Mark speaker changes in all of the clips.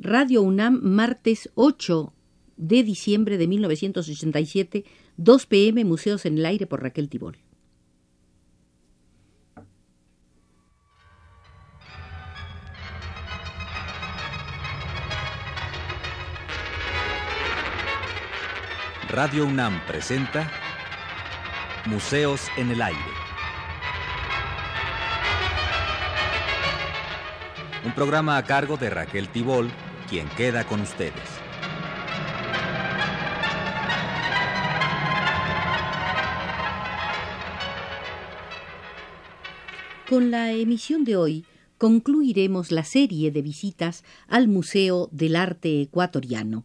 Speaker 1: Radio UNAM, martes 8 de diciembre de 1987, 2 pm, Museos en el Aire por Raquel Tibol.
Speaker 2: Radio UNAM presenta Museos en el Aire. Un programa a cargo de Raquel Tibol, quien queda con ustedes.
Speaker 1: Con la emisión de hoy concluiremos la serie de visitas al Museo del Arte Ecuatoriano.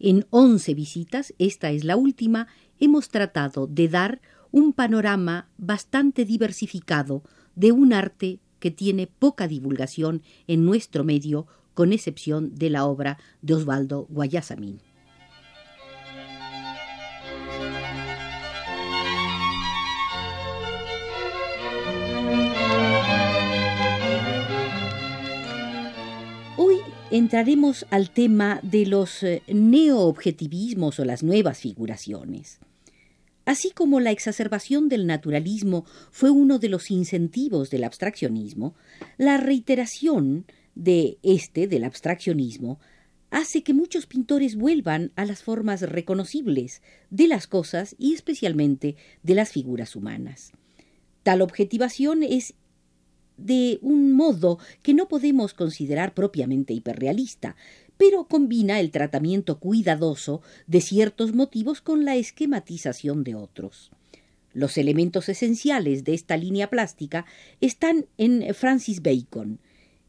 Speaker 1: En once visitas, esta es la última, hemos tratado de dar un panorama bastante diversificado de un arte que tiene poca divulgación en nuestro medio, con excepción de la obra de Osvaldo Guayasamín. Hoy entraremos al tema de los eh, neoobjetivismos o las nuevas figuraciones. Así como la exacerbación del naturalismo fue uno de los incentivos del abstraccionismo, la reiteración de este del abstraccionismo hace que muchos pintores vuelvan a las formas reconocibles de las cosas y especialmente de las figuras humanas. Tal objetivación es de un modo que no podemos considerar propiamente hiperrealista, pero combina el tratamiento cuidadoso de ciertos motivos con la esquematización de otros. Los elementos esenciales de esta línea plástica están en Francis Bacon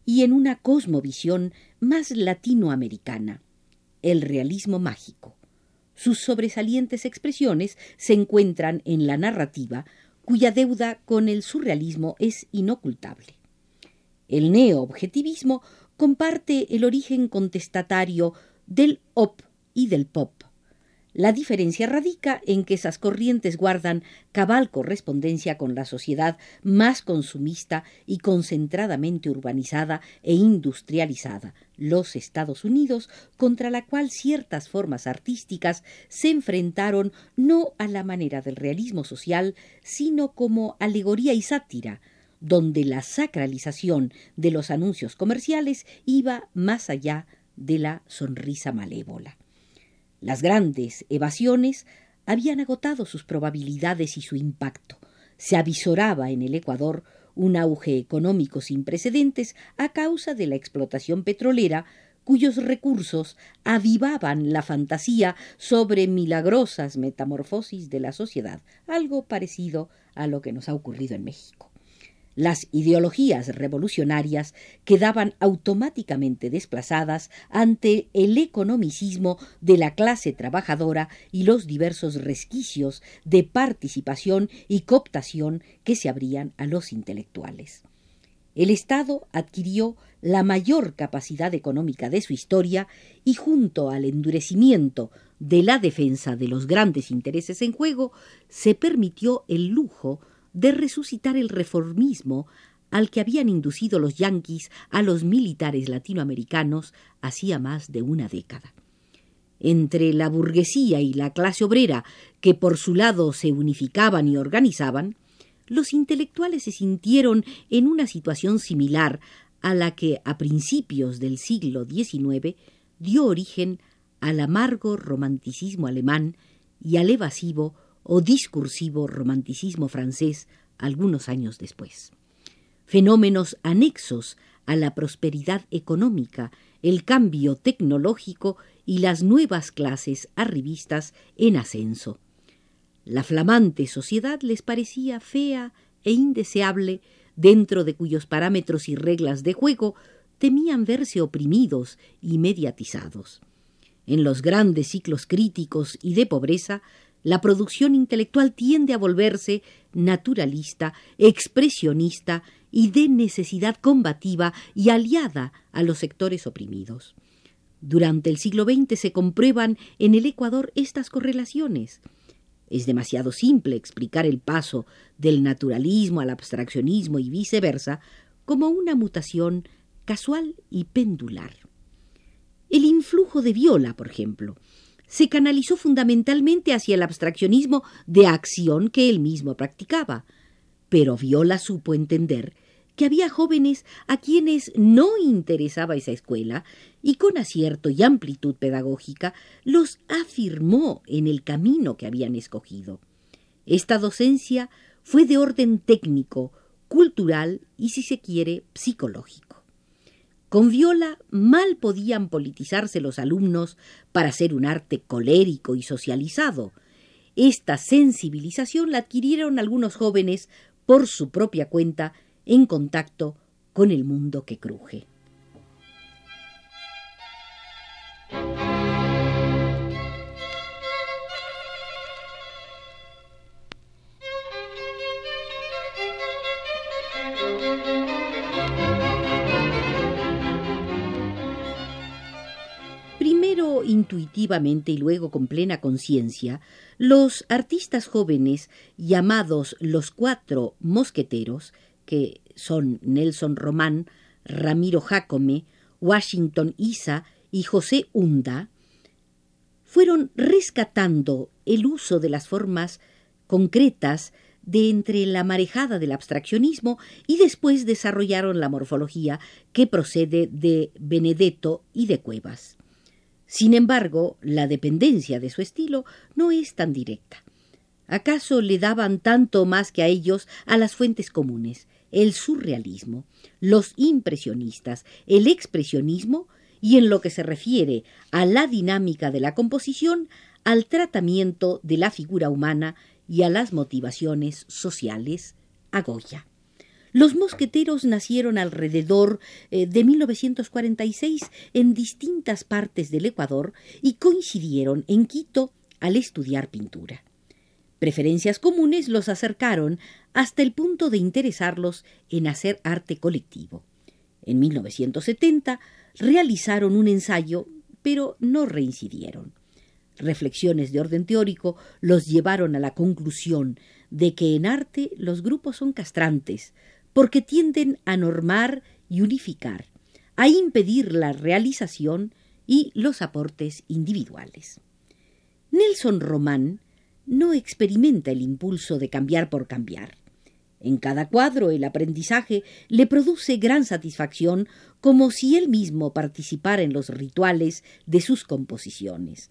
Speaker 1: y en una cosmovisión más latinoamericana, el realismo mágico. Sus sobresalientes expresiones se encuentran en la narrativa, cuya deuda con el surrealismo es inocultable. El neoobjetivismo comparte el origen contestatario del op y del pop. La diferencia radica en que esas corrientes guardan cabal correspondencia con la sociedad más consumista y concentradamente urbanizada e industrializada, los Estados Unidos, contra la cual ciertas formas artísticas se enfrentaron no a la manera del realismo social, sino como alegoría y sátira, donde la sacralización de los anuncios comerciales iba más allá de la sonrisa malévola. Las grandes evasiones habían agotado sus probabilidades y su impacto. Se avisoraba en el Ecuador un auge económico sin precedentes a causa de la explotación petrolera cuyos recursos avivaban la fantasía sobre milagrosas metamorfosis de la sociedad, algo parecido a lo que nos ha ocurrido en México. Las ideologías revolucionarias quedaban automáticamente desplazadas ante el economicismo de la clase trabajadora y los diversos resquicios de participación y cooptación que se abrían a los intelectuales. El Estado adquirió la mayor capacidad económica de su historia y junto al endurecimiento de la defensa de los grandes intereses en juego, se permitió el lujo de resucitar el reformismo al que habían inducido los yanquis a los militares latinoamericanos hacía más de una década. Entre la burguesía y la clase obrera, que por su lado se unificaban y organizaban, los intelectuales se sintieron en una situación similar a la que a principios del siglo XIX dio origen al amargo romanticismo alemán y al evasivo o discursivo romanticismo francés algunos años después. Fenómenos anexos a la prosperidad económica, el cambio tecnológico y las nuevas clases arribistas en ascenso. La flamante sociedad les parecía fea e indeseable, dentro de cuyos parámetros y reglas de juego temían verse oprimidos y mediatizados. En los grandes ciclos críticos y de pobreza la producción intelectual tiende a volverse naturalista, expresionista y de necesidad combativa y aliada a los sectores oprimidos. Durante el siglo XX se comprueban en el Ecuador estas correlaciones. Es demasiado simple explicar el paso del naturalismo al abstraccionismo y viceversa como una mutación casual y pendular. El influjo de Viola, por ejemplo, se canalizó fundamentalmente hacia el abstraccionismo de acción que él mismo practicaba. Pero Viola supo entender que había jóvenes a quienes no interesaba esa escuela y con acierto y amplitud pedagógica los afirmó en el camino que habían escogido. Esta docencia fue de orden técnico, cultural y, si se quiere, psicológico. Con viola mal podían politizarse los alumnos para hacer un arte colérico y socializado. Esta sensibilización la adquirieron algunos jóvenes por su propia cuenta en contacto con el mundo que cruje. Y luego con plena conciencia, los artistas jóvenes llamados los cuatro mosqueteros, que son Nelson Román, Ramiro Jacome, Washington Isa y José Hunda, fueron rescatando el uso de las formas concretas de entre la marejada del abstraccionismo y después desarrollaron la morfología que procede de Benedetto y de Cuevas. Sin embargo, la dependencia de su estilo no es tan directa. ¿Acaso le daban tanto más que a ellos a las fuentes comunes, el surrealismo, los impresionistas, el expresionismo y en lo que se refiere a la dinámica de la composición, al tratamiento de la figura humana y a las motivaciones sociales, a Goya? Los mosqueteros nacieron alrededor eh, de 1946 en distintas partes del Ecuador y coincidieron en Quito al estudiar pintura. Preferencias comunes los acercaron hasta el punto de interesarlos en hacer arte colectivo. En 1970 realizaron un ensayo, pero no reincidieron. Reflexiones de orden teórico los llevaron a la conclusión de que en arte los grupos son castrantes, porque tienden a normar y unificar, a impedir la realización y los aportes individuales. Nelson Román no experimenta el impulso de cambiar por cambiar. En cada cuadro el aprendizaje le produce gran satisfacción como si él mismo participara en los rituales de sus composiciones.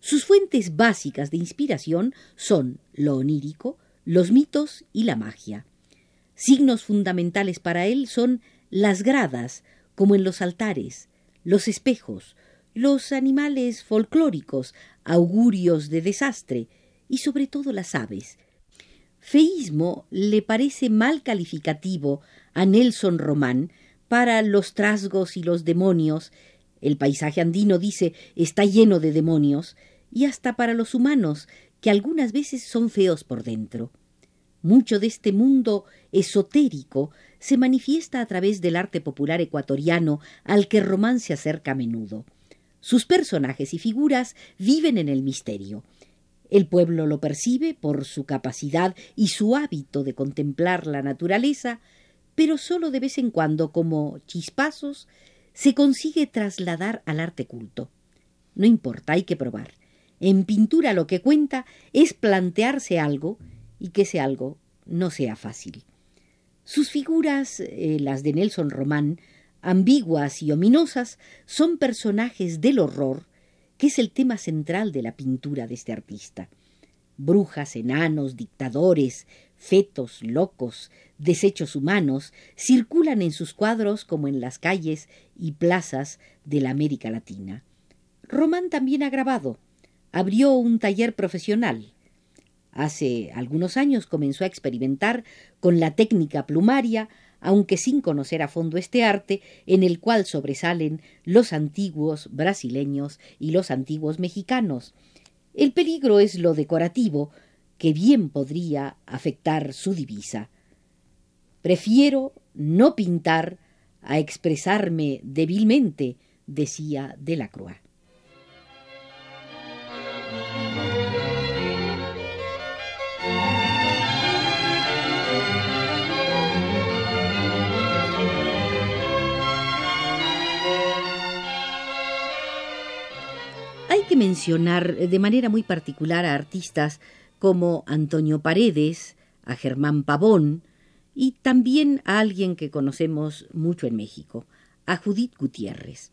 Speaker 1: Sus fuentes básicas de inspiración son lo onírico, los mitos y la magia. Signos fundamentales para él son las gradas, como en los altares, los espejos, los animales folclóricos, augurios de desastre, y sobre todo las aves. Feísmo le parece mal calificativo a Nelson Román para los trasgos y los demonios. El paisaje andino dice está lleno de demonios, y hasta para los humanos, que algunas veces son feos por dentro. Mucho de este mundo esotérico se manifiesta a través del arte popular ecuatoriano al que Román se acerca a menudo. Sus personajes y figuras viven en el misterio. El pueblo lo percibe por su capacidad y su hábito de contemplar la naturaleza, pero sólo de vez en cuando, como chispazos, se consigue trasladar al arte culto. No importa, hay que probar. En pintura lo que cuenta es plantearse algo y que ese algo no sea fácil. Sus figuras, eh, las de Nelson Román, ambiguas y ominosas, son personajes del horror, que es el tema central de la pintura de este artista. Brujas, enanos, dictadores, fetos, locos, desechos humanos circulan en sus cuadros como en las calles y plazas de la América Latina. Román también ha grabado. Abrió un taller profesional Hace algunos años comenzó a experimentar con la técnica plumaria, aunque sin conocer a fondo este arte, en el cual sobresalen los antiguos brasileños y los antiguos mexicanos. El peligro es lo decorativo, que bien podría afectar su divisa. Prefiero no pintar a expresarme débilmente, decía Delacroix. Que mencionar de manera muy particular a artistas como Antonio Paredes, a Germán Pavón y también a alguien que conocemos mucho en México, a Judith Gutiérrez.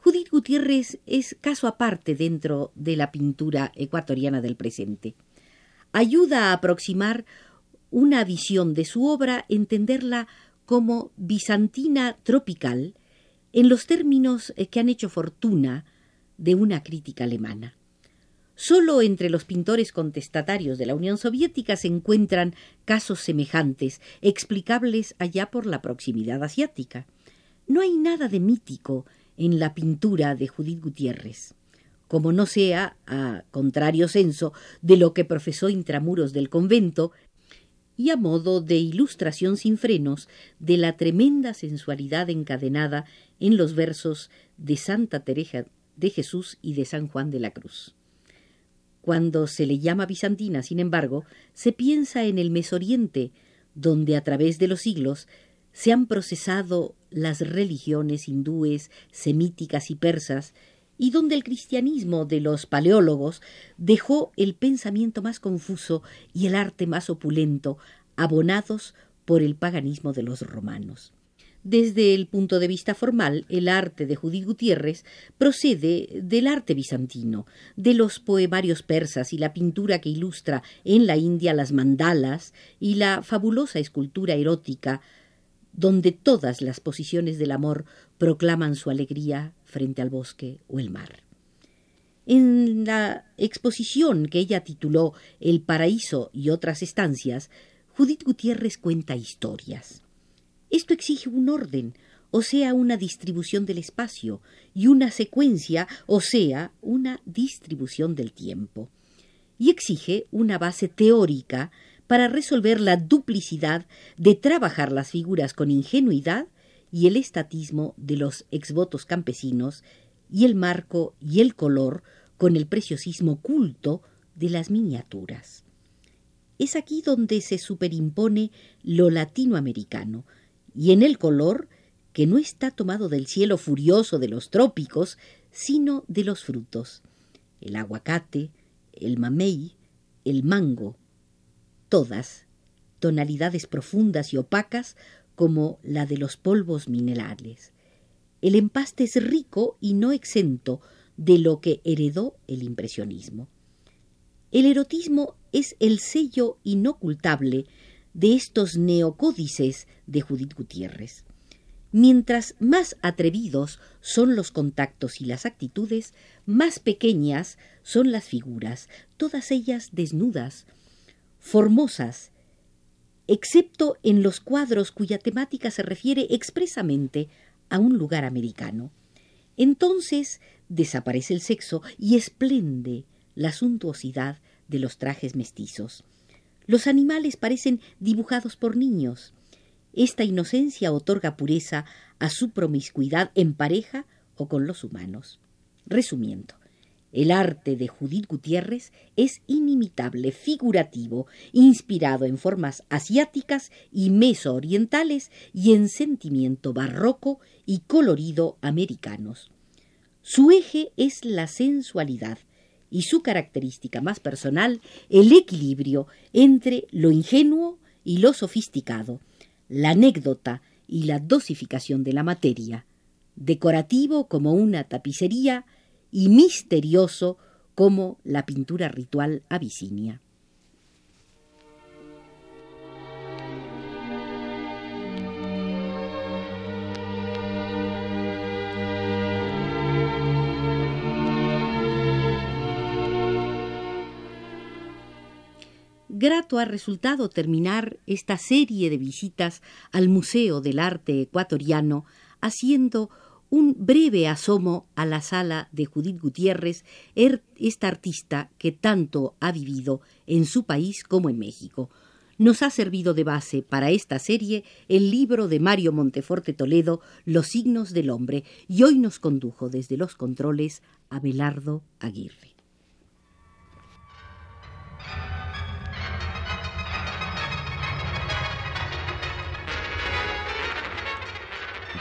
Speaker 1: Judith Gutiérrez es caso aparte dentro de la pintura ecuatoriana del presente. Ayuda a aproximar una visión de su obra, entenderla como bizantina tropical, en los términos que han hecho fortuna de una crítica alemana. Solo entre los pintores contestatarios de la Unión Soviética se encuentran casos semejantes, explicables allá por la proximidad asiática. No hay nada de mítico en la pintura de Judith Gutiérrez, como no sea, a contrario censo, de lo que profesó intramuros del convento, y a modo de ilustración sin frenos de la tremenda sensualidad encadenada en los versos de Santa Teresa de Jesús y de San Juan de la Cruz. Cuando se le llama bizantina, sin embargo, se piensa en el Mesoriente, donde a través de los siglos se han procesado las religiones hindúes, semíticas y persas, y donde el cristianismo de los paleólogos dejó el pensamiento más confuso y el arte más opulento, abonados por el paganismo de los romanos. Desde el punto de vista formal, el arte de Judith Gutiérrez procede del arte bizantino, de los poemarios persas y la pintura que ilustra en la India las mandalas y la fabulosa escultura erótica, donde todas las posiciones del amor proclaman su alegría frente al bosque o el mar. En la exposición que ella tituló El paraíso y otras estancias, Judith Gutiérrez cuenta historias. Esto exige un orden, o sea, una distribución del espacio, y una secuencia, o sea, una distribución del tiempo. Y exige una base teórica para resolver la duplicidad de trabajar las figuras con ingenuidad y el estatismo de los exvotos campesinos y el marco y el color con el preciosismo culto de las miniaturas. Es aquí donde se superimpone lo latinoamericano, y en el color que no está tomado del cielo furioso de los trópicos, sino de los frutos, el aguacate, el mamey, el mango, todas tonalidades profundas y opacas como la de los polvos minerales. El empaste es rico y no exento de lo que heredó el impresionismo. El erotismo es el sello inocultable de estos neocódices de Judith Gutiérrez. Mientras más atrevidos son los contactos y las actitudes, más pequeñas son las figuras, todas ellas desnudas, formosas, excepto en los cuadros cuya temática se refiere expresamente a un lugar americano. Entonces desaparece el sexo y esplende la suntuosidad de los trajes mestizos. Los animales parecen dibujados por niños. Esta inocencia otorga pureza a su promiscuidad en pareja o con los humanos. Resumiendo, el arte de Judith Gutiérrez es inimitable, figurativo, inspirado en formas asiáticas y mesoorientales y en sentimiento barroco y colorido americanos. Su eje es la sensualidad, y su característica más personal, el equilibrio entre lo ingenuo y lo sofisticado, la anécdota y la dosificación de la materia, decorativo como una tapicería y misterioso como la pintura ritual abisinia. Grato ha resultado terminar esta serie de visitas al Museo del Arte Ecuatoriano haciendo un breve asomo a la sala de Judith Gutiérrez, er, esta artista que tanto ha vivido en su país como en México. Nos ha servido de base para esta serie el libro de Mario Monteforte Toledo, Los signos del hombre, y hoy nos condujo desde los controles a Belardo Aguirre.